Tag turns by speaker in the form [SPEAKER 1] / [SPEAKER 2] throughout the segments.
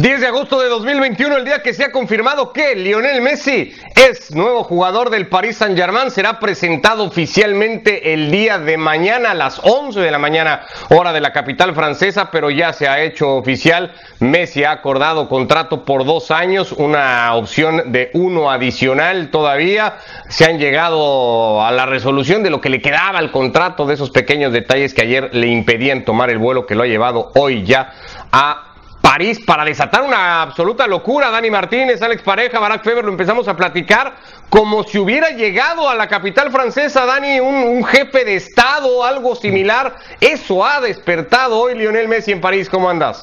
[SPEAKER 1] 10 de agosto de 2021, el día que se ha confirmado que Lionel Messi es nuevo jugador del Paris Saint-Germain, será presentado oficialmente el día de mañana a las 11 de la mañana, hora de la capital francesa, pero ya se ha hecho oficial. Messi ha acordado contrato por dos años, una opción de uno adicional todavía. Se han llegado a la resolución de lo que le quedaba al contrato, de esos pequeños detalles que ayer le impedían tomar el vuelo que lo ha llevado hoy ya a París para desatar una absoluta locura. Dani Martínez, Alex Pareja, Barack Feber, lo empezamos a platicar como si hubiera llegado a la capital francesa, Dani, un, jefe de Estado, algo similar. Eso ha despertado hoy Lionel Messi en París. ¿Cómo andas?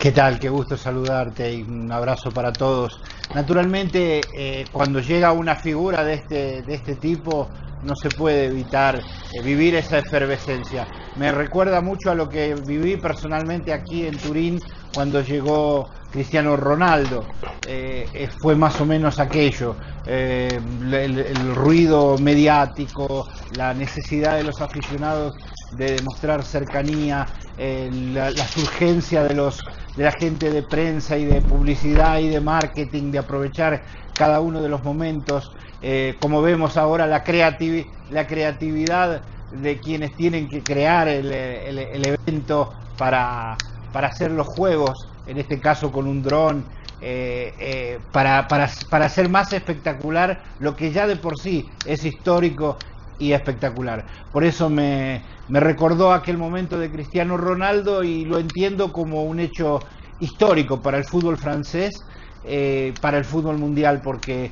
[SPEAKER 2] ¿Qué tal? Qué gusto saludarte y un abrazo para todos. Naturalmente, eh, cuando llega una figura de este, de este tipo, no se puede evitar eh, vivir esa efervescencia. Me recuerda mucho a lo que viví personalmente aquí en Turín cuando llegó Cristiano Ronaldo. Eh, eh, fue más o menos aquello, eh, el, ruido mediático, la necesidad de los aficionados de demostrar cercanía, la, urgencia de, los, de la gente de prensa y de publicidad y de marketing, de aprovechar cada uno de los momentos. como vemos ahora, la, la creatividad de quienes tienen que crear el, el evento para para hacer los juegos, en este caso con un dron, eh, eh, para, para, para hacer más espectacular lo que ya de por sí es histórico y espectacular. Por eso me, me recordó aquel momento de Cristiano Ronaldo y lo entiendo como un hecho histórico para el fútbol francés, eh, para el fútbol mundial, porque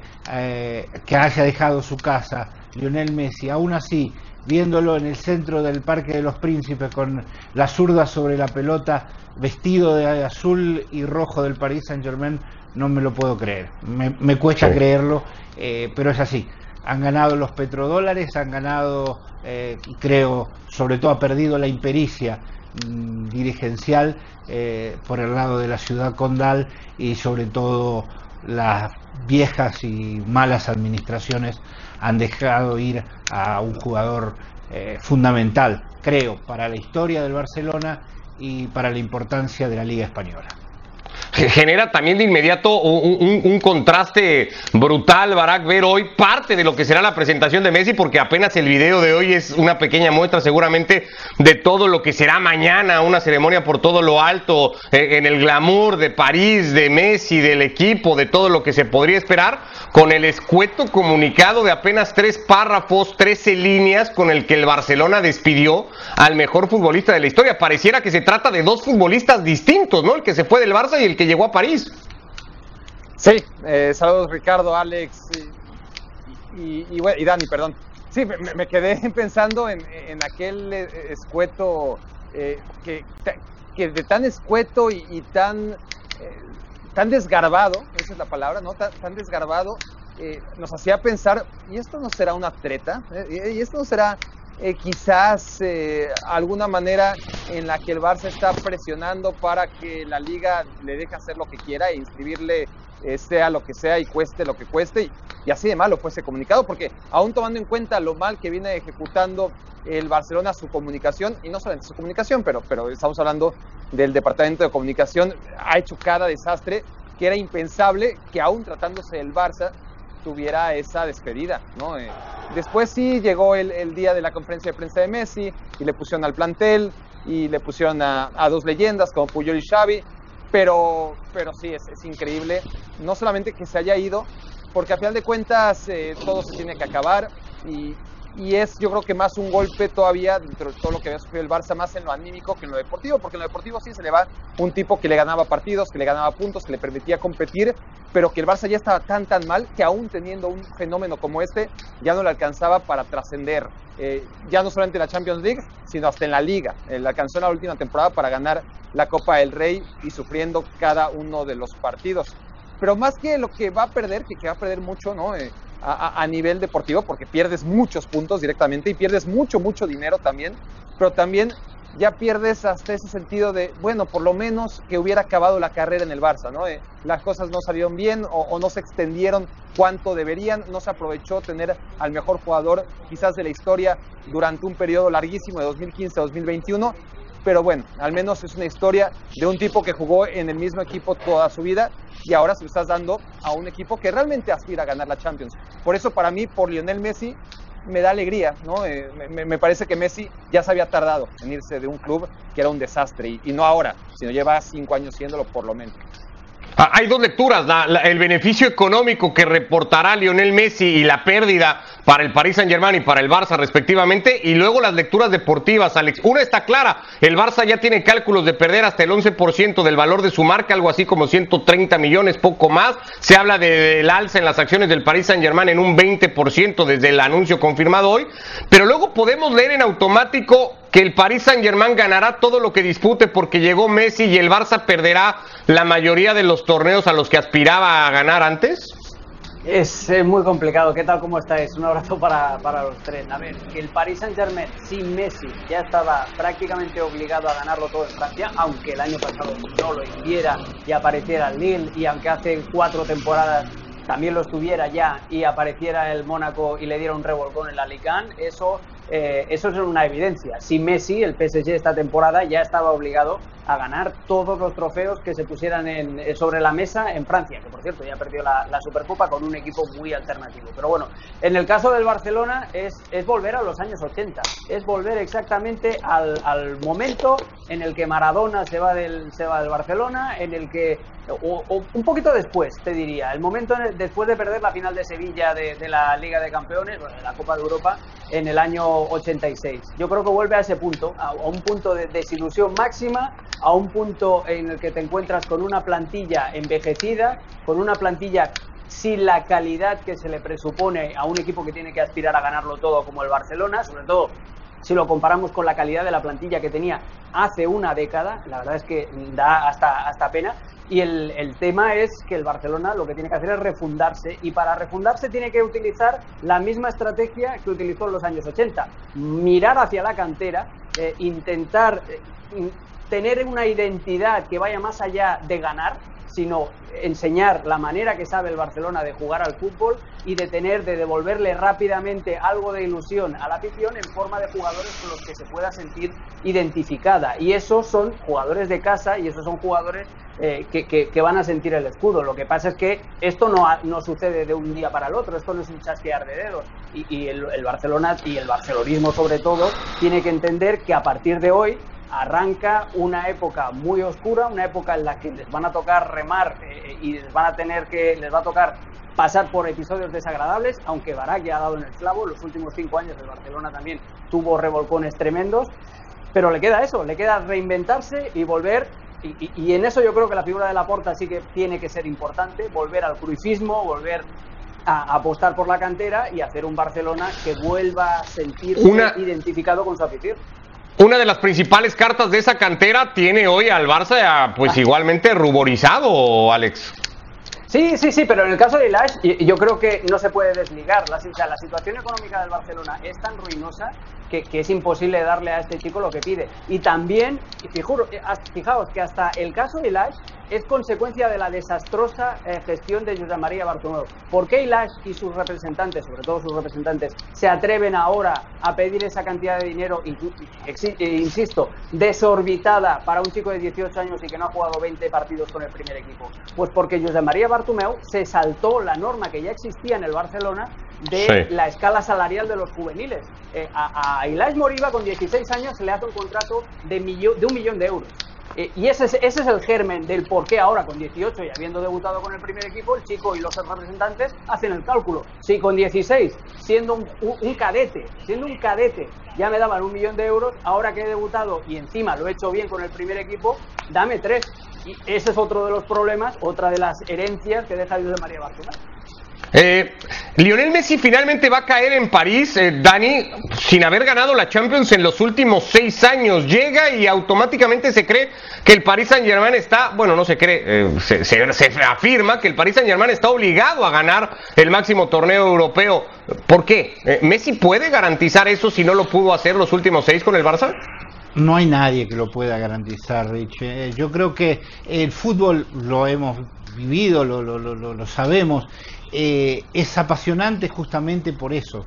[SPEAKER 2] que haya dejado su casa Lionel Messi, aún así, viéndolo en el centro del Parque de los Príncipes con la zurda sobre la pelota, vestido de azul y rojo del Paris Saint Germain, no me lo puedo creer. Me, cuesta creerlo, eh, pero es así. Han ganado los petrodólares, han ganado, eh, creo, sobre todo ha perdido la impericia mm, dirigencial eh, por el lado de la ciudad condal y sobre todo las viejas y malas administraciones han dejado ir a un jugador fundamental, creo, para la historia del Barcelona y para la importancia de la Liga Española
[SPEAKER 1] genera también de inmediato un, contraste brutal, Barack, ver hoy parte de lo que será la presentación de Messi, porque apenas el video de hoy es una pequeña muestra seguramente de todo lo que será mañana, una ceremonia por todo lo alto, eh, en el glamour de París, de Messi, del equipo, de todo lo que se podría esperar, con el escueto comunicado de apenas tres párrafos, trece líneas, con el que el Barcelona despidió al mejor futbolista de la historia. Pareciera que se trata de dos futbolistas distintos, ¿no? El que se fue del Barça y el que llegó a París.
[SPEAKER 3] Sí, eh, saludos Ricardo, Alex y, y, Dani, perdón. Sí, me, quedé pensando en, aquel eh, escueto eh, que, que, de tan escueto y, tan, tan desgarbado, esa es la palabra, ¿no? Tan, desgarbado, nos hacía pensar, ¿y esto no será una treta? ¿Y esto no será eh, quizás eh, alguna manera en la que el Barça está presionando para que la liga le deje hacer lo que quiera e inscribirle eh, sea lo que sea y cueste lo que cueste. Y, así de malo fue ese comunicado porque aún tomando en cuenta lo mal que viene ejecutando el Barcelona su comunicación y no solamente su comunicación pero, pero estamos hablando del departamento de comunicación ha hecho cada desastre que era impensable que aún tratándose del Barça tuviera esa despedida, ¿no? Eh, después sí llegó el, día de la conferencia de prensa de Messi y le pusieron al plantel y le pusieron a, dos leyendas como Puyol y Xavi, pero, pero sí, es, increíble, no solamente que se haya ido, porque a final de cuentas eh, todo se tiene que acabar y, y es yo creo que más un golpe todavía dentro de todo lo que había sufrido el Barça, más en lo anímico que en lo deportivo, porque en lo deportivo sí se le va un tipo que le ganaba partidos, que le ganaba puntos, que le permitía competir, pero que el Barça ya estaba tan tan mal que aún teniendo un fenómeno como este ya no le alcanzaba para trascender, eh, ya no solamente en la Champions League, sino hasta en la Liga. Eh, le alcanzó en la última temporada para ganar la Copa del Rey y sufriendo cada uno de los partidos. Pero más que lo que va a perder, que, va a perder mucho, ¿no? Eh, a, nivel deportivo porque pierdes muchos puntos directamente y pierdes mucho, mucho dinero también, pero también ya pierdes hasta ese sentido de, bueno, por lo menos que hubiera acabado la carrera en el Barça, ¿no? Eh, las cosas no salieron bien o, no se extendieron cuanto deberían, no se aprovechó tener al mejor jugador quizás de la historia durante un periodo larguísimo de 2015 a 2021 pero bueno, al menos es una historia de un tipo que jugó en el mismo equipo toda su vida y ahora se lo estás dando a un equipo que realmente aspira a ganar la Champions. Por eso para mí, por Lionel Messi, me da alegría, ¿no? Eh, me, parece que Messi ya se había tardado en irse de un club que era un desastre y no ahora, sino lleva cinco años siéndolo por lo menos.
[SPEAKER 1] Ah, hay dos lecturas, el beneficio económico que reportará Lionel Messi y la pérdida para el Paris Saint Germain y para el Barça respectivamente, y luego las lecturas deportivas, Alex. Una está clara, el Barça ya tiene cálculos de perder hasta el 11% del valor de su marca, algo así como 130 millones, poco más. Se habla del alza en las acciones del Paris Saint Germain en un 20% desde el anuncio confirmado hoy, pero luego podemos leer en automático que el Paris Saint Germain ganará todo lo que dispute porque llegó Messi y el Barça perderá la mayoría de los torneos a los que aspiraba a ganar antes?
[SPEAKER 4] Es muy complicado. ¿Qué tal? ¿Cómo estáis? Un abrazo para, para, los tres. A ver, que el Paris Saint-Germain sin Messi ya estaba prácticamente obligado a ganarlo todo en Francia, aunque el año pasado no lo hiciera y apareciera el Lille, y aunque hace cuatro temporadas también lo estuviera ya y apareciera el Mónaco y le diera un revolcón en la Alicante, eso eh, eso es una evidencia. Si Messi, el PSG esta temporada, ya estaba obligado a ganar todos los trofeos que se pusieran eh, sobre la mesa en Francia, que por cierto ya perdió la, Supercopa con un equipo muy alternativo. Pero bueno, en el caso del Barcelona es, volver a los años 80, es volver exactamente al, momento en el que Maradona se va del, se va del Barcelona, en el que, o, un poquito después, te diría, el momento después de perder la final de Sevilla de, la Liga de Campeones, de la Copa de Europa, en el año 86. Yo creo que vuelve a ese punto, a, un punto de desilusión máxima, a un punto en el que te encuentras con una plantilla envejecida, con una plantilla sin la calidad que se le presupone a un equipo que tiene que aspirar a ganarlo todo como el Barcelona, sobre todo si lo comparamos con la calidad de la plantilla que tenía hace una década, la verdad es que da hasta, hasta pena. Y el, tema es que el Barcelona lo que tiene que hacer es refundarse y para refundarse tiene que utilizar la misma estrategia que utilizó en los años 80, mirar hacia la cantera, eh, intentar eh, tener una identidad que vaya más allá de ganar, sino enseñar la manera que sabe el Barcelona de jugar al fútbol y de tener, de devolverle rápidamente algo de ilusión a la afición en forma de jugadores con los que se pueda sentir identificada. Y esos son jugadores de casa y esos son jugadores eh, que, van a sentir el escudo. Lo que pasa es que esto no, no sucede de un día para el otro, esto no es un chasquear de dedos. Y, el Barcelona y el barcelonismo sobre todo tiene que entender que a partir de hoy arranca una época muy oscura, una época en la que les van a tocar remar eh, y les van a tener que, les va a tocar pasar por episodios desagradables, aunque Barak ya ha dado en el clavo, los últimos cinco años el Barcelona también tuvo revolcones tremendos, pero le queda eso, le queda reinventarse y volver, y, en eso yo creo que la figura de la Porta sí que tiene que ser importante, volver al cruifismo, volver a apostar por la cantera y hacer un Barcelona que vuelva a sentirse identificado con su afición
[SPEAKER 1] una de las principales cartas de esa cantera tiene hoy al Barça pues ah. igualmente ruborizado, Alex.
[SPEAKER 4] Sí, sí, sí, pero en el caso de Ilash yo creo que no se puede desligar. La, la situación económica del Barcelona es tan ruinosa que, es imposible darle a este chico lo que pide. Y también, fijaos que hasta el caso de Ilash es consecuencia de la desastrosa eh, gestión de José María Bartomeu. ¿Por qué Ilash y sus representantes, sobre todo sus representantes, se atreven ahora a pedir esa cantidad de dinero, eh, insisto, desorbitada para un chico de 18 años y que no ha jugado 20 partidos con el primer equipo? Pues porque José María Bartomeu se saltó la norma que ya existía en el Barcelona de la escala salarial de los juveniles. Eh, a, a Moriba con 16 años se le hace un contrato de, de un millón de euros. Eh, y ese es, ese es el germen del por qué ahora, con 18 y habiendo debutado con el primer equipo, el chico y los representantes hacen el cálculo. Si con 16, siendo un, cadete, siendo un cadete, ya me daban un millón de euros, ahora que he debutado y encima lo he hecho bien con el primer equipo, dame tres. Y ese es otro de los problemas, otra de las herencias que deja Dios de María Barcelona.
[SPEAKER 1] Eh, Lionel Messi finalmente va a caer en París, eh, Dani, sin haber ganado la Champions en los últimos seis años. Llega y automáticamente se cree que el Paris Saint Germain está, bueno, no se cree, eh, se, afirma que el Paris Saint Germain está obligado a ganar el máximo torneo europeo. ¿Por qué? Eh, ¿Messi puede garantizar eso si no lo pudo hacer los últimos seis con el Barça?
[SPEAKER 2] No hay nadie que lo pueda garantizar, Rich. yo creo que el fútbol lo hemos vivido, lo, lo, lo, lo sabemos eh, es apasionante justamente por eso.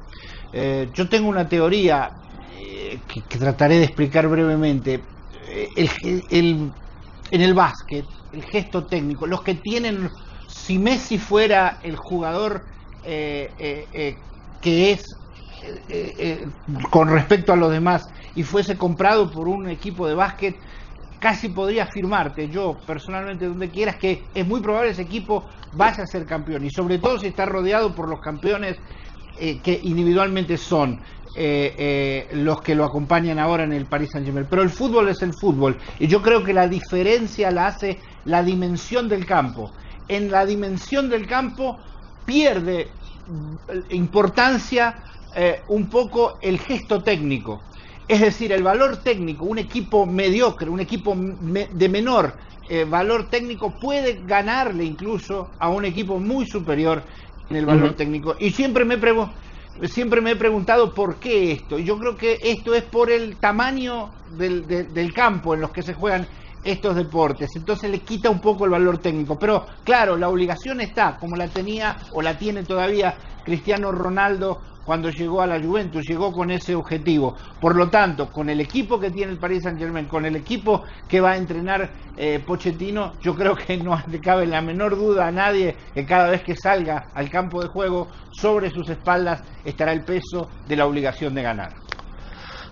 [SPEAKER 2] Eh, yo tengo una teoría eh, que, trataré de explicar brevemente. eh, el, en el básquet, el gesto técnico, los que tienen, si Messi fuera el jugador que es con respecto a los demás y fuese comprado por un equipo de básquet, casi podría afirmarte, yo personalmente donde quieras, que es muy probable ese equipo vaya a ser campeón y sobre todo si está rodeado por los campeones eh, que individualmente son eh, eh, los que lo acompañan ahora en el Paris Saint Germain. Pero el fútbol es el fútbol y yo creo que la diferencia la hace la dimensión del campo. En la dimensión del campo pierde mm, importancia un poco el gesto técnico. Es decir, el valor técnico, un equipo mediocre, un equipo de menor valor técnico puede ganarle incluso a un equipo muy superior en el valor técnico. Y siempre me, siempre me he preguntado por qué esto. Y yo creo que esto es por el tamaño del, del campo en los que se juegan estos deportes. Entonces le quita un poco el valor técnico. Pero claro, la obligación está, como la tenía o la tiene todavía Cristiano Ronaldo cuando llegó a la Juventus, llegó con ese objetivo. Por lo tanto, con el equipo que tiene el Paris Saint Germain, con el equipo que va a entrenar eh, Pochettino, yo creo que no le cabe la menor duda a nadie que cada vez que salga al campo de juego, sobre sus espaldas estará el peso de la obligación de ganar.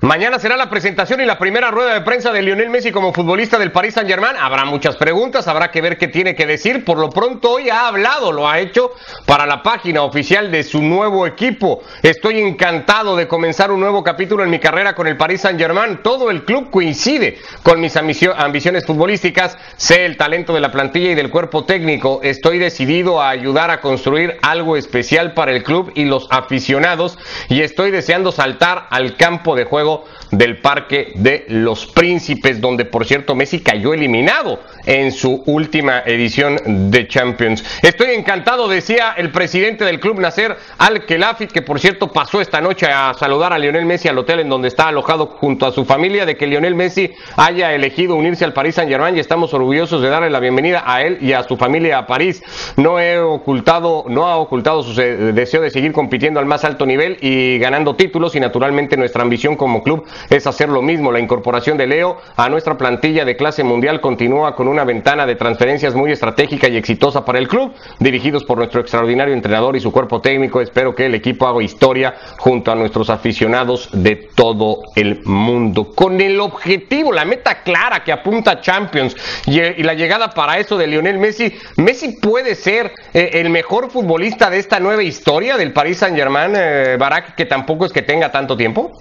[SPEAKER 1] Mañana será la presentación y la primera rueda de prensa de Lionel Messi como futbolista del Paris Saint Germain. Habrá muchas preguntas, habrá que ver qué tiene que decir. Por lo pronto hoy ha hablado, lo ha hecho para la página oficial de su nuevo equipo. Estoy encantado de comenzar un nuevo capítulo en mi carrera con el Paris Saint Germain. Todo el club coincide con mis ambiciones futbolísticas. Sé el talento de la plantilla y del cuerpo técnico. Estoy decidido a ayudar a construir algo especial para el club y los aficionados y estoy deseando saltar al campo de juego del Parque de los Príncipes, donde por cierto Messi cayó eliminado en su última edición de Champions. Estoy encantado, decía el presidente del club Nasser Al-Khelafi, que por cierto pasó esta noche a saludar a Lionel Messi al hotel en donde está alojado junto a su familia, de que Lionel Messi haya elegido unirse al Paris Saint Germain y estamos orgullosos de darle la bienvenida a él y a su familia a París. No he ocultado, no ha ocultado su deseo de seguir compitiendo al más alto nivel y ganando títulos y naturalmente nuestra ambición como club es hacer lo mismo. La incorporación de Leo a nuestra plantilla de clase mundial continúa con una ventana de transferencias muy estratégica y exitosa para el club, dirigidos por nuestro extraordinario entrenador y su cuerpo técnico. Espero que el equipo haga historia junto a nuestros aficionados de todo el mundo. Con el objetivo, la meta clara que apunta Champions y, la llegada para eso de Lionel Messi, Messi puede ser eh, el mejor futbolista de esta nueva historia del Paris Saint Germain, eh, Barak, que tampoco es que tenga tanto tiempo.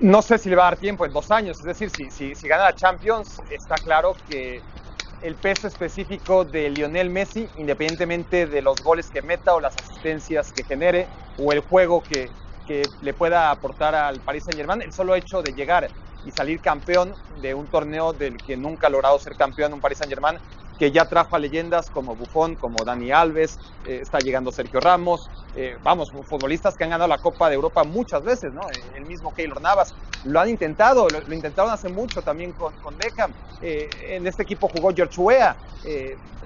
[SPEAKER 3] No sé si le va a dar tiempo en dos años, es decir, si, si, si gana la Champions, está claro que el peso específico de Lionel Messi, independientemente de los goles que meta o las asistencias que genere o el juego que, que le pueda aportar al Paris Saint Germain, el solo hecho de llegar y salir campeón de un torneo del que nunca ha logrado ser campeón un Paris Saint Germain que ya trajo a leyendas como Buffon, como Dani Alves, eh, está llegando Sergio Ramos, eh, vamos, futbolistas que han ganado la Copa de Europa muchas veces, ¿no? Eh, el mismo Keylor Navas, lo han intentado, lo, intentaron hace mucho también con, con Beckham, en este equipo jugó George Weah,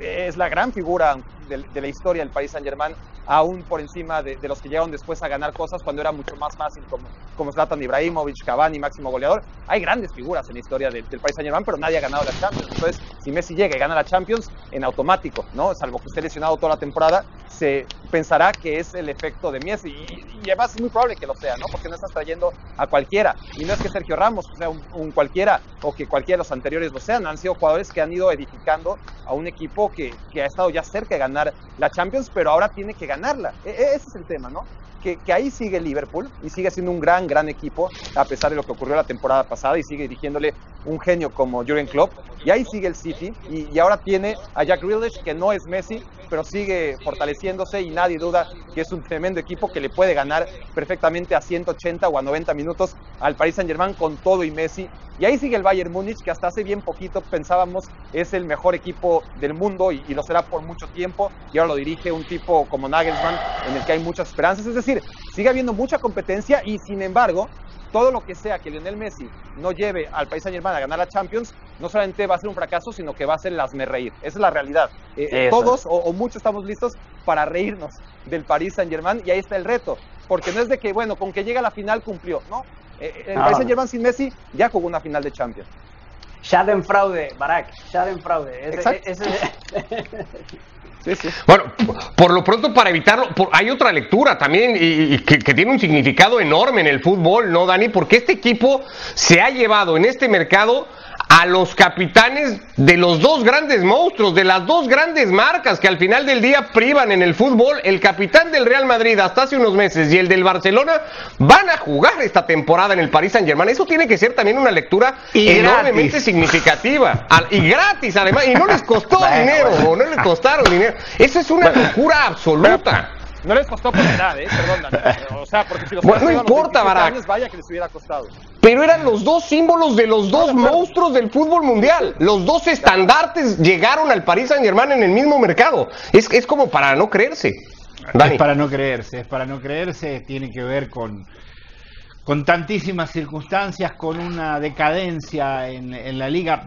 [SPEAKER 3] es la gran figura de, la historia del Paris Saint Germain, aún por encima de, los que llegaron después a ganar cosas cuando era mucho más fácil, como, como Zlatan Ibrahimovic, Cavani, máximo goleador. Hay grandes figuras en la historia del, del Paris Saint Germain, pero nadie ha ganado la Champions. Entonces, si Messi llega y gana la Champions, en automático, ¿no? Salvo que esté lesionado toda la temporada, se pensará que es el efecto de Messi. Y, además es muy probable que lo sea, ¿no? Porque no estás trayendo a cualquiera. Y no es que Sergio Ramos sea un, cualquiera o que cualquiera de los anteriores lo sean. Han sido jugadores que han ido edificando a un equipo que, que ha estado ya cerca de ganar la Champions, pero ahora tiene que ganarla. E, e, ese es el tema, ¿no? Que, ahí sigue Liverpool y sigue siendo un gran, gran equipo, a pesar de lo que ocurrió la temporada pasada, y sigue dirigiéndole un genio como Jurgen Klopp. Y ahí sigue el City, y, ahora tiene a Jack Grealish, que no es Messi, pero sigue fortaleciéndose y nadie duda que es un tremendo equipo que le puede ganar perfectamente a 180 o a 90 minutos al Paris Saint Germain con todo y Messi. Y ahí sigue el Bayern Múnich, que hasta hace bien poquito pensábamos es el mejor equipo del mundo y, lo será por mucho tiempo. Y ahora lo dirige un tipo como Nagelsmann, en el que hay muchas esperanzas. Es decir, sigue habiendo mucha competencia y sin embargo, todo lo que sea que Lionel Messi no lleve al país Saint Germain a ganar la Champions, no solamente va a ser un fracaso, sino que va a ser el hazme reír. Esa es la realidad. Eh, todos o, muchos estamos listos para reírnos del Paris Saint Germain y ahí está el reto. Porque no es de que, bueno, con que llegue a la final cumplió. No, Eh, el Paris Saint Germain sin Messi ya jugó una final de Champions.
[SPEAKER 4] Schadenfraude, Barak, Schadenfraude. Ese,
[SPEAKER 1] Bueno, por lo pronto para evitarlo, hay otra lectura también y, que, tiene un significado enorme en el fútbol, ¿no, Dani? Porque este equipo se ha llevado en este mercado a los capitanes de los dos grandes monstruos, de las dos grandes marcas que al final del día privan en el fútbol. El capitán del Real Madrid hasta hace unos meses y el del Barcelona van a jugar esta temporada en el Paris Saint Germain. Eso tiene que ser también una lectura enormemente significativa. y gratis además. Y no les costó dinero, o no les costaron dinero. Eso es una locura absoluta.
[SPEAKER 3] No les costó por edad, ¿eh? Perdón, O sea, porque si los
[SPEAKER 1] bueno, no importa,
[SPEAKER 3] Barak. vaya que les hubiera costado.
[SPEAKER 1] Pero eran los dos símbolos de los dos monstruos del fútbol mundial. Los dos estandartes llegaron al Paris Saint Germain en el mismo mercado. Es, es como para no creerse.
[SPEAKER 2] Es para no creerse, es para no creerse. Tiene que ver con con tantísimas circunstancias, con una decadencia en, la liga.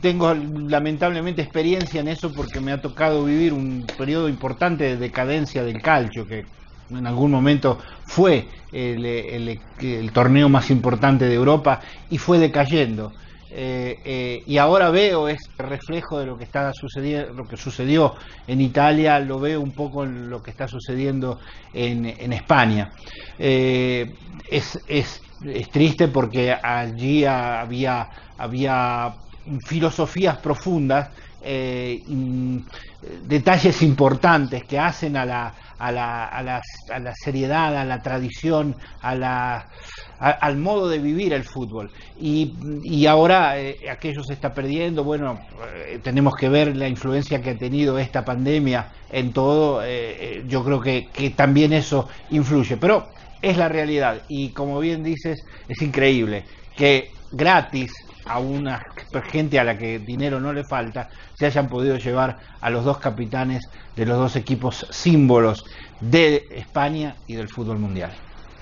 [SPEAKER 2] Tengo lamentablemente experiencia en eso porque me ha tocado vivir un periodo importante de decadencia del calcio, que en algún momento fue el torneo más importante de Europa y fue decayendo. Eh, eh, y ahora veo este reflejo de lo que está sucediendo, lo que sucedió en Italia, lo veo un poco en lo que está sucediendo en, España. Eh, es, es, es, triste porque allí había, había filosofías profundas, detalles importantes que hacen a la, a la, a la, a la seriedad, a la tradición, a la al modo de vivir el fútbol. Y, y ahora eh, aquello se está perdiendo, bueno, eh, tenemos que ver la influencia que ha tenido esta pandemia en todo, eh, yo creo que, que también eso influye, pero es la realidad. Y como bien dices, es increíble que gratis a una gente a la que dinero no le falta, se hayan podido llevar a los dos capitanes de los dos equipos símbolos de España y del fútbol mundial.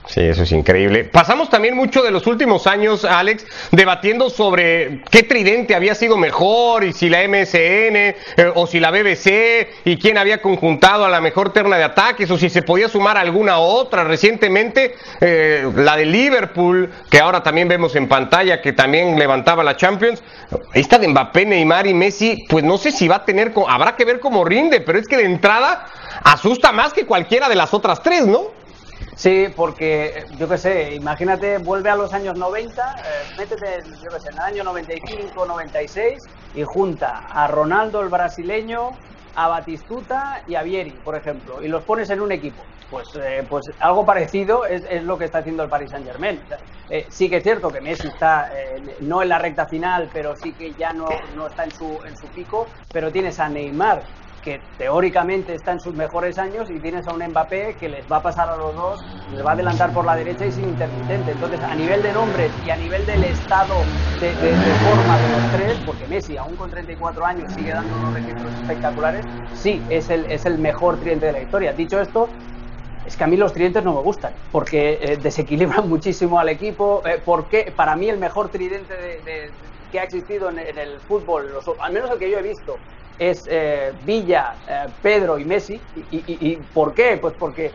[SPEAKER 1] Sí, eso es increíble. Pasamos también mucho de los últimos años, Alex, debatiendo sobre qué tridente había sido mejor y si la MSN eh, o si la BBC y quién había conjuntado a la mejor terna de ataques o si se podía sumar alguna otra. Recientemente, eh, la de Liverpool, que ahora también vemos en pantalla, que también levantaba la Champions. Esta de Mbappé, Neymar y Messi, pues no sé si va a tener, habrá que ver cómo rinde, pero es que de entrada asusta más que cualquiera de las otras tres, ¿no?
[SPEAKER 4] Sí, porque yo qué sé, imagínate, vuelve a los años 90, eh, métete, yo qué sé, en el año 95, 96 y junta a Ronaldo el brasileño, a Batistuta y a Vieri, por ejemplo, y los pones en un equipo. Pues, eh, pues algo parecido es, lo que está haciendo el Paris Saint Germain. Eh, sí que es cierto que Messi está no en la recta final, pero sí que ya no, no está en su, en su pico, pero tienes a Neymar que teóricamente está en sus mejores años y tienes a un Mbappé que les va a pasar a los dos, les va a adelantar por la derecha y sin intermitente. Entonces, a nivel de nombres y a nivel del estado de, forma de los tres, porque Messi, aún con 34 años, sigue dando unos registros espectaculares, sí, es el, es el mejor tridente de la historia. Dicho esto, es que a mí los tridentes no me gustan, porque eh, desequilibran muchísimo al equipo, eh, porque para mí el mejor tridente que ha existido en, el fútbol, al menos el que yo he visto, es eh, Villa, eh, Pedro y Messi. Y, por qué? Pues porque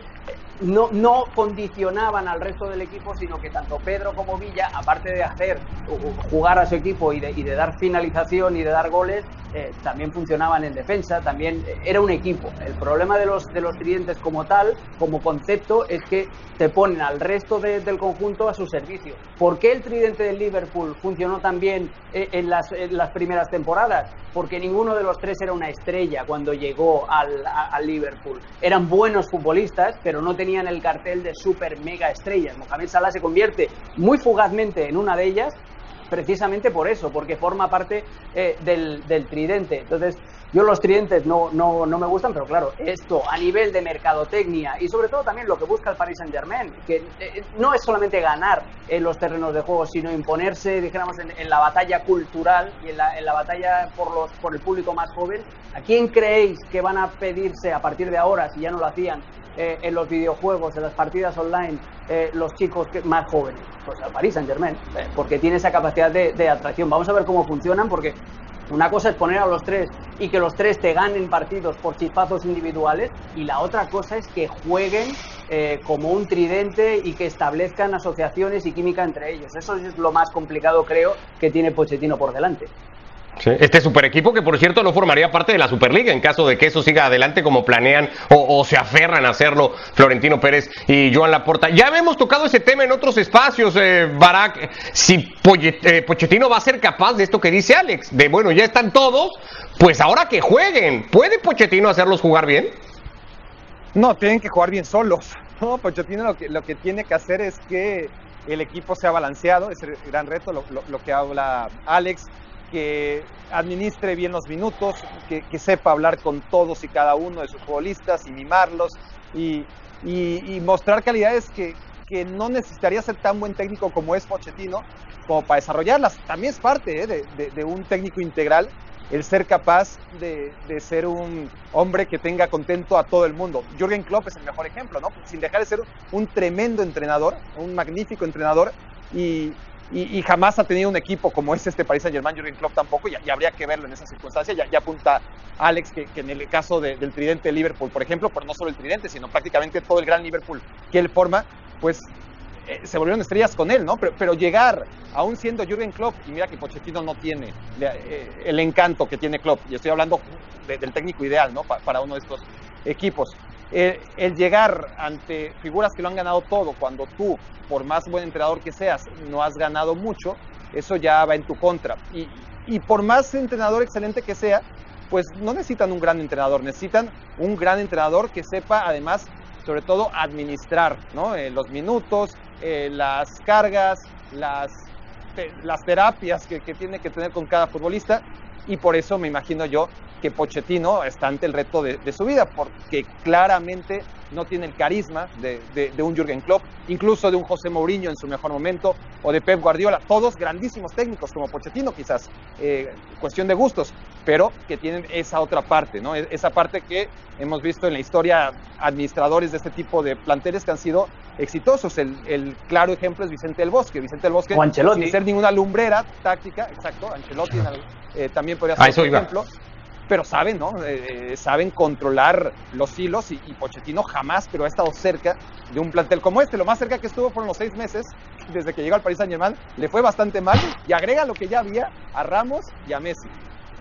[SPEAKER 4] no, no condicionaban al resto del equipo, sino que tanto Pedro como Villa, aparte de hacer jugar a su equipo y de, y de dar finalización y de dar goles, eh, también funcionaban en defensa, también era un equipo. El problema de los, de los tridentes como tal, como concepto, es que te ponen al resto del conjunto a su servicio. ¿Por qué el tridente del Liverpool funcionó tan bien eh, en las, las primeras temporadas? Porque ninguno de los tres era una estrella cuando llegó al, al Liverpool. Eran buenos futbolistas, pero no tenían el cartel de super mega estrellas. Mohamed Salah se convierte muy fugazmente en una de ellas precisamente por eso, porque forma parte eh, del, del, tridente. Entonces, yo los tridentes no, no, no, me gustan, pero claro, esto a nivel de mercadotecnia y sobre todo también lo que busca el Paris Saint Germain, que eh, no es solamente ganar en los terrenos de juego, sino imponerse, dijéramos, en, la batalla cultural y en la, en la batalla por, los, por el público más joven. ¿A quién creéis que van a pedirse a partir de ahora, si ya no lo hacían, eh, en los videojuegos, en las partidas online, eh, los chicos más jóvenes? Pues al Paris Saint Germain, eh, porque tiene esa capacidad de, atracción. Vamos a ver cómo funcionan, porque una cosa es poner a los tres y que los tres te ganen partidos por chispazos individuales y la otra cosa es que jueguen eh, como un tridente y que establezcan asociaciones y química entre ellos. Eso es lo más complicado, creo, que tiene Pochettino por delante.
[SPEAKER 1] Este super equipo que por cierto no formaría parte de la Superliga en caso de que eso siga adelante como planean o, se aferran a hacerlo Florentino Pérez y Joan Laporta. Ya hemos tocado ese tema en otros espacios, eh, Barak, si eh, Pochettino va a ser capaz de esto que dice Alex, de bueno, ya están todos, pues ahora que jueguen, ¿puede Pochettino hacerlos jugar bien?
[SPEAKER 3] No, tienen que jugar bien solos. No, Pochettino lo que, lo que tiene que hacer es que el equipo sea balanceado, es el gran reto, lo, lo que habla Alex que administre bien los minutos, que, sepa hablar con todos y cada uno de sus futbolistas y mimarlos y, mostrar calidades que, no necesitaría ser tan buen técnico como es Pochettino, como para desarrollarlas. También es parte ¿eh? de, un técnico integral el ser capaz de, ser un hombre que tenga contento a todo el mundo. Jürgen Klopp es el mejor ejemplo, ¿no? Sin dejar de ser un tremendo entrenador, un magnífico entrenador y, y, jamás ha tenido un equipo como es este Paris Saint Germain, Jurgen Klopp tampoco, y, habría que verlo en esa circunstancia. Ya, apunta Alex que, en el caso del tridente de Liverpool, por ejemplo, pero no solo el tridente, sino prácticamente todo el gran Liverpool que él forma, pues eh, se volvieron estrellas con él, ¿no? Pero, llegar, aún siendo Jurgen Klopp, y mira que Pochettino no tiene eh, el encanto que tiene Klopp, y estoy hablando del técnico ideal, ¿no? para uno de estos equipos. El, llegar ante figuras que lo han ganado todo, cuando tú por más buen entrenador que seas, no has ganado mucho, eso ya va en tu contra. Y, y por más entrenador excelente que sea, pues no necesitan un gran entrenador, necesitan un gran entrenador que sepa además, sobre todo, administrar ¿no? Eh, los minutos, eh, las cargas, las, las terapias que, que, tiene que tener con cada futbolista. Y por eso me imagino yo que Pochettino está ante el reto de, de su vida, porque claramente no tiene el carisma de, un Jürgen Klopp, incluso de un José Mourinho en su mejor momento, o de Pep Guardiola, todos grandísimos técnicos como Pochettino quizás, eh, cuestión de gustos, pero que tienen esa otra parte, ¿no? E, esa parte que hemos visto en la historia administradores de este tipo de planteles que han sido exitosos. El, claro ejemplo es Vicente del Bosque. Vicente del Bosque, sin ser ninguna lumbrera táctica, exacto, Ancelotti eh, también podría ser un ejemplo pero saben, ¿no? Eh, eh, saben controlar los hilos y, Pochettino jamás, pero ha estado cerca de un plantel como este. Lo más cerca que estuvo fueron los seis meses desde que llegó al Paris Saint Germain. Le fue bastante mal y agrega lo que ya había a Ramos y a Messi.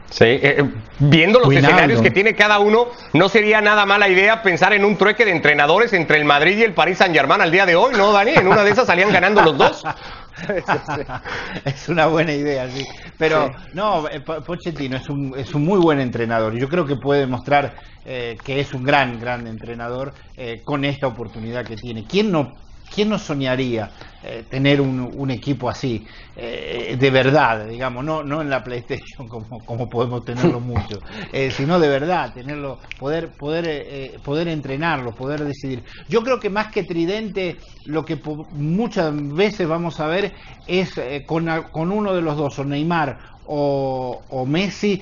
[SPEAKER 1] Sí, eh, viendo los escenarios que tiene cada uno, no sería nada mala idea pensar en un trueque de entrenadores entre el Madrid y el Paris Saint Germain al día de hoy, ¿no, Dani? En una de esas salían ganando los dos.
[SPEAKER 2] es una buena idea, sí. Pero no, eh, Pochettino es un, es un muy buen entrenador. Yo creo que puede demostrar eh, que es un gran, gran entrenador con esta oportunidad que tiene. ¿Quién no ¿Quién no soñaría eh, tener un, equipo así, eh, de verdad, digamos, no, no en la PlayStation como, como podemos tenerlo mucho, eh, sino de verdad, tenerlo, poder, poder, poder entrenarlo, poder decidir. Yo creo que más que tridente, lo que muchas veces vamos a ver es con, con, uno de los dos, o Neymar o, o Messi,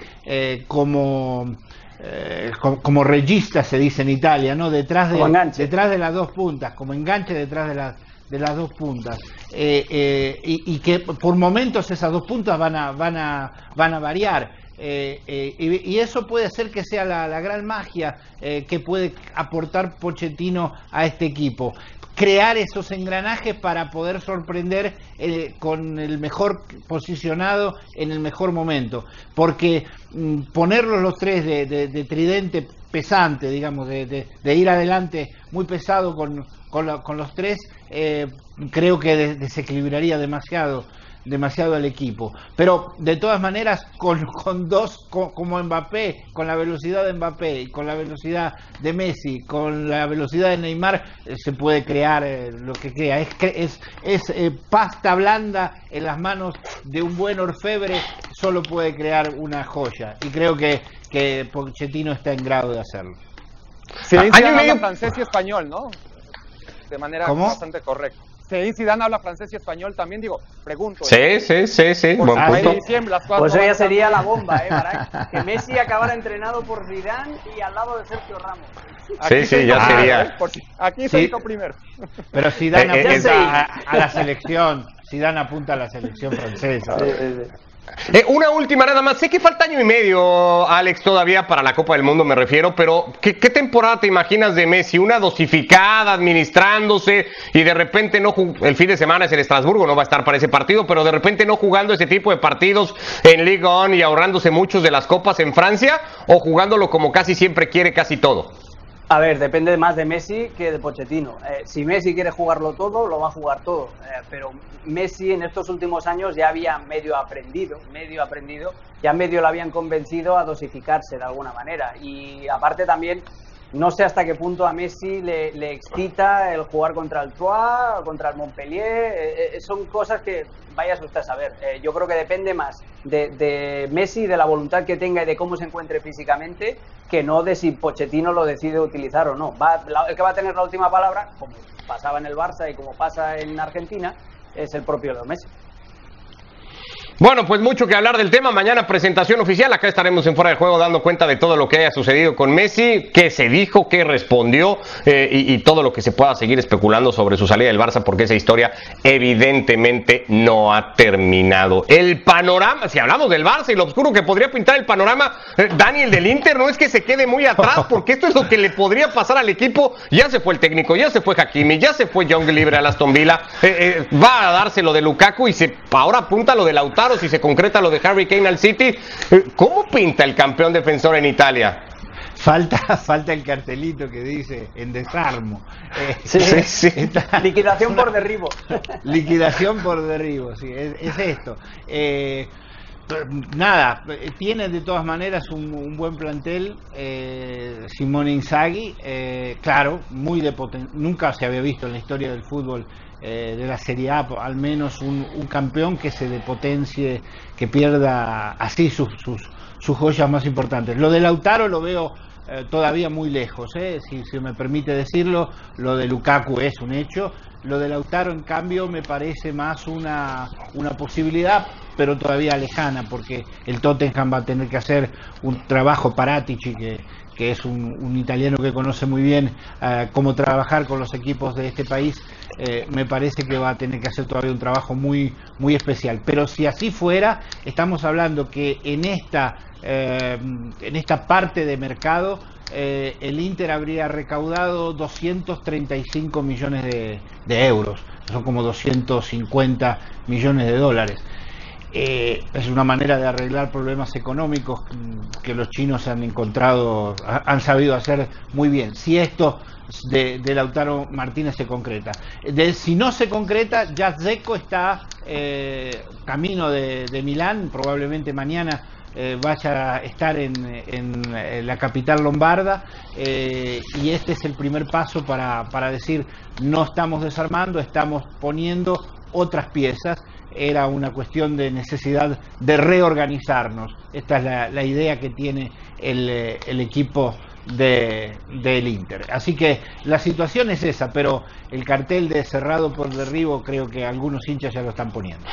[SPEAKER 2] como eh, como, regista se dice en Italia, ¿no? Detrás de, detrás de las dos puntas, como enganche detrás de las de las dos puntas. Eh, eh, y, que por momentos esas dos puntas van a van a van a variar. Y, eso puede ser que sea la, la gran magia que puede aportar Pochettino a este equipo crear esos engranajes para poder sorprender eh, con el mejor posicionado en el mejor momento. Porque mm, ponerlos los tres de, tridente pesante, digamos, de, ir adelante muy pesado con, con, los tres, eh, creo que desequilibraría demasiado demasiado al equipo. Pero de todas maneras, con, con dos como Mbappé, con la velocidad de Mbappé y con la velocidad de Messi, con la velocidad de Neymar, eh, se puede crear eh, lo que crea. Es, es, es eh, pasta blanda en las manos de un buen orfebre, solo puede crear una joya. Y creo que, que Pochettino está en grado de hacerlo.
[SPEAKER 3] Sí, Año medio francés y español, ¿no? De manera bastante correcta. Sí, Zidane habla francés y español también, digo, pregunto.
[SPEAKER 1] Sí, ¿eh? sí, sí, sí,
[SPEAKER 4] buen punto. pues eso ya sería la bomba, ¿eh? Para que Messi acabara entrenado por Zidane y al lado de Sergio Ramos.
[SPEAKER 1] sí, sí, ya sería.
[SPEAKER 3] aquí se hizo primero.
[SPEAKER 2] Pero Zidane eh, eh, a, a, la selección, Zidane apunta a la selección francesa.
[SPEAKER 1] Eh, una última nada más. Sé que falta año y medio, Alex, todavía para la Copa del Mundo, me refiero, pero ¿qué, temporada te imaginas de Messi? Una dosificada, administrándose y de repente no el fin de semana es el Estrasburgo, no va a estar para ese partido, pero de repente no jugando ese tipo de partidos en Ligue 1 y ahorrándose muchos de las copas en Francia o jugándolo como casi siempre quiere casi todo.
[SPEAKER 4] A ver, depende más de Messi que de Pochettino. Eh, si Messi quiere jugarlo todo, lo va a jugar todo. Eh, pero Messi en estos últimos años ya había medio aprendido, medio aprendido, ya medio lo habían convencido a dosificarse de alguna manera. Y aparte también no sé hasta qué punto a Messi le, excita el jugar contra el Troyes, contra el Montpellier. Eh, eh, son cosas que vayas usted a saber. Eh, yo creo que depende más de, Messi, de la voluntad que tenga y de cómo se encuentre físicamente, que no de si Pochettino lo decide utilizar o no. Va, el que va a tener la última palabra, como pasaba en el Barça y como pasa en Argentina, es el propio Leo Messi.
[SPEAKER 1] Bueno, pues mucho que hablar del tema. Mañana presentación oficial. Acá estaremos en fuera de juego dando cuenta de todo lo que haya sucedido con Messi, qué se dijo, qué respondió eh, y, todo lo que se pueda seguir especulando sobre su salida del Barça, porque esa historia evidentemente no ha terminado. El panorama, si hablamos del Barça y lo oscuro que podría pintar el panorama, eh, Daniel del Inter, no es que se quede muy atrás, porque esto es lo que le podría pasar al equipo. Ya se fue el técnico, ya se fue Hakimi, ya se fue Young libre a Aston Villa. Eh, va a darse lo de Lukaku y se ahora apunta lo de Lautaro si se concreta lo de Harry Kane al City. Eh, ¿Cómo pinta el campeón defensor en Italia?
[SPEAKER 2] Falta, falta el cartelito que dice en desarmo.
[SPEAKER 4] Eh, sí, sí, Liquidación por derribo.
[SPEAKER 2] Liquidación por derribo, sí, es, esto. Eh, nada, tiene de todas maneras un, buen plantel eh, Simone Inzaghi, claro, muy de nunca se había visto en la historia del fútbol eh, de la Serie A, al menos un, campeón que se depotencie, que pierda así sus, sus, joyas más importantes. Lo de Lautaro lo veo eh, todavía muy lejos, eh, si me permite decirlo, lo de Lukaku es un hecho, lo de Lautaro en cambio me parece más una, una posibilidad, pero todavía lejana, porque el Tottenham va a tener que hacer un trabajo para Tici que que es un, italiano que conoce muy bien eh, cómo trabajar con los equipos de este país, eh, me parece que va a tener que hacer todavía un trabajo muy, muy especial. Pero si así fuera, estamos hablando que en esta, eh, en esta parte de mercado el Inter habría recaudado 235 millones de, de euros, son como 250 millones de dólares. Eh, es una manera de arreglar problemas económicos que los chinos han encontrado, han sabido hacer muy bien. Si esto de, Lautaro Martínez se concreta. De, si no se concreta, Jazzeco está eh, camino de, Milán, probablemente mañana eh, vaya a estar en, la capital lombarda y este es el primer paso para, para decir no estamos desarmando, estamos poniendo otras piezas era una cuestión de necesidad de reorganizarnos. Esta es la, idea que tiene el, eh, equipo de, del Inter. Así que la situación es esa, pero el cartel de cerrado por derribo creo que algunos hinchas ya lo están poniendo.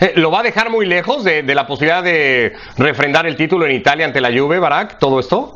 [SPEAKER 1] Eh, ¿Lo va a dejar muy lejos de, de, la posibilidad de refrendar el título en Italia ante la Juve, Barak, todo esto?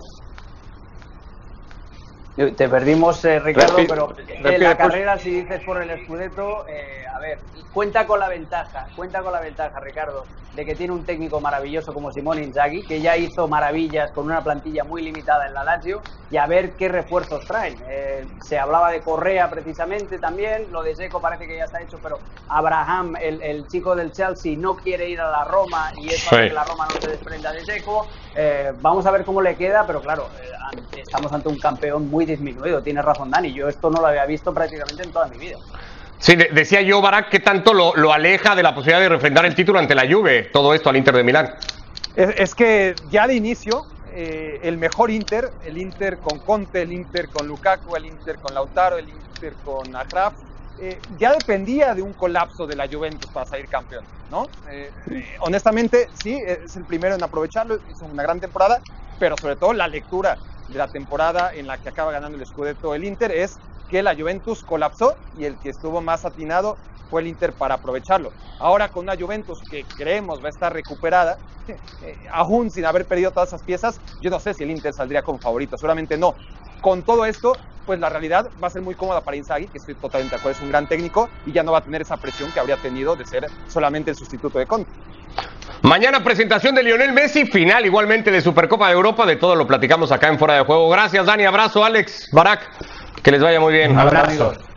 [SPEAKER 4] Te perdimos, eh, Ricardo, pero en la carrera, si dices por el Scudetto, eh, a ver, cuenta con la ventaja, cuenta con la ventaja, Ricardo, de que tiene un técnico maravilloso como Simone Inzaghi, que ya hizo maravillas con una plantilla muy limitada en la Lazio, y a ver qué refuerzos traen. Eh, se hablaba de Correa precisamente también, lo de Seco parece que ya está hecho, pero Abraham, el, chico del Chelsea, no quiere ir a la Roma y es para que la Roma no se desprenda de Seco. Eh, vamos a ver cómo le queda, pero claro, eh, estamos ante un campeón muy disminuido. Tiene razón Dani, yo esto no lo había visto prácticamente en toda mi vida.
[SPEAKER 1] Sí, decía yo, Barak, ¿qué tanto lo, aleja de la posibilidad de refrendar el título ante la Juve, todo esto al Inter de Milán?
[SPEAKER 3] Es, que ya de inicio, eh, el mejor Inter, el Inter con Conte, el Inter con Lukaku, el Inter con Lautaro, el Inter con Akraf, eh, ya dependía de un colapso de la Juventus para salir campeón, ¿no? Eh, honestamente, sí, es el primero en aprovecharlo, hizo una gran temporada, pero sobre todo la lectura de la temporada en la que acaba ganando el Scudetto el Inter es que la Juventus colapsó y el que estuvo más atinado fue el Inter para aprovecharlo. Ahora con una Juventus que creemos va a estar recuperada, eh, aún sin haber perdido todas esas piezas, yo no sé si el Inter saldría como favorito, seguramente no. Con todo esto, pues la realidad va a ser muy cómoda para Inzaghi, que estoy totalmente de acuerdo, es un gran técnico y ya no va a tener esa presión que habría tenido de ser solamente el sustituto de Conte.
[SPEAKER 1] Mañana presentación de Lionel Messi, final igualmente de Supercopa de Europa, de todo lo platicamos acá en Fuera de Juego. Gracias Dani, abrazo Alex, Barak, que les vaya muy bien.
[SPEAKER 2] Un abrazo.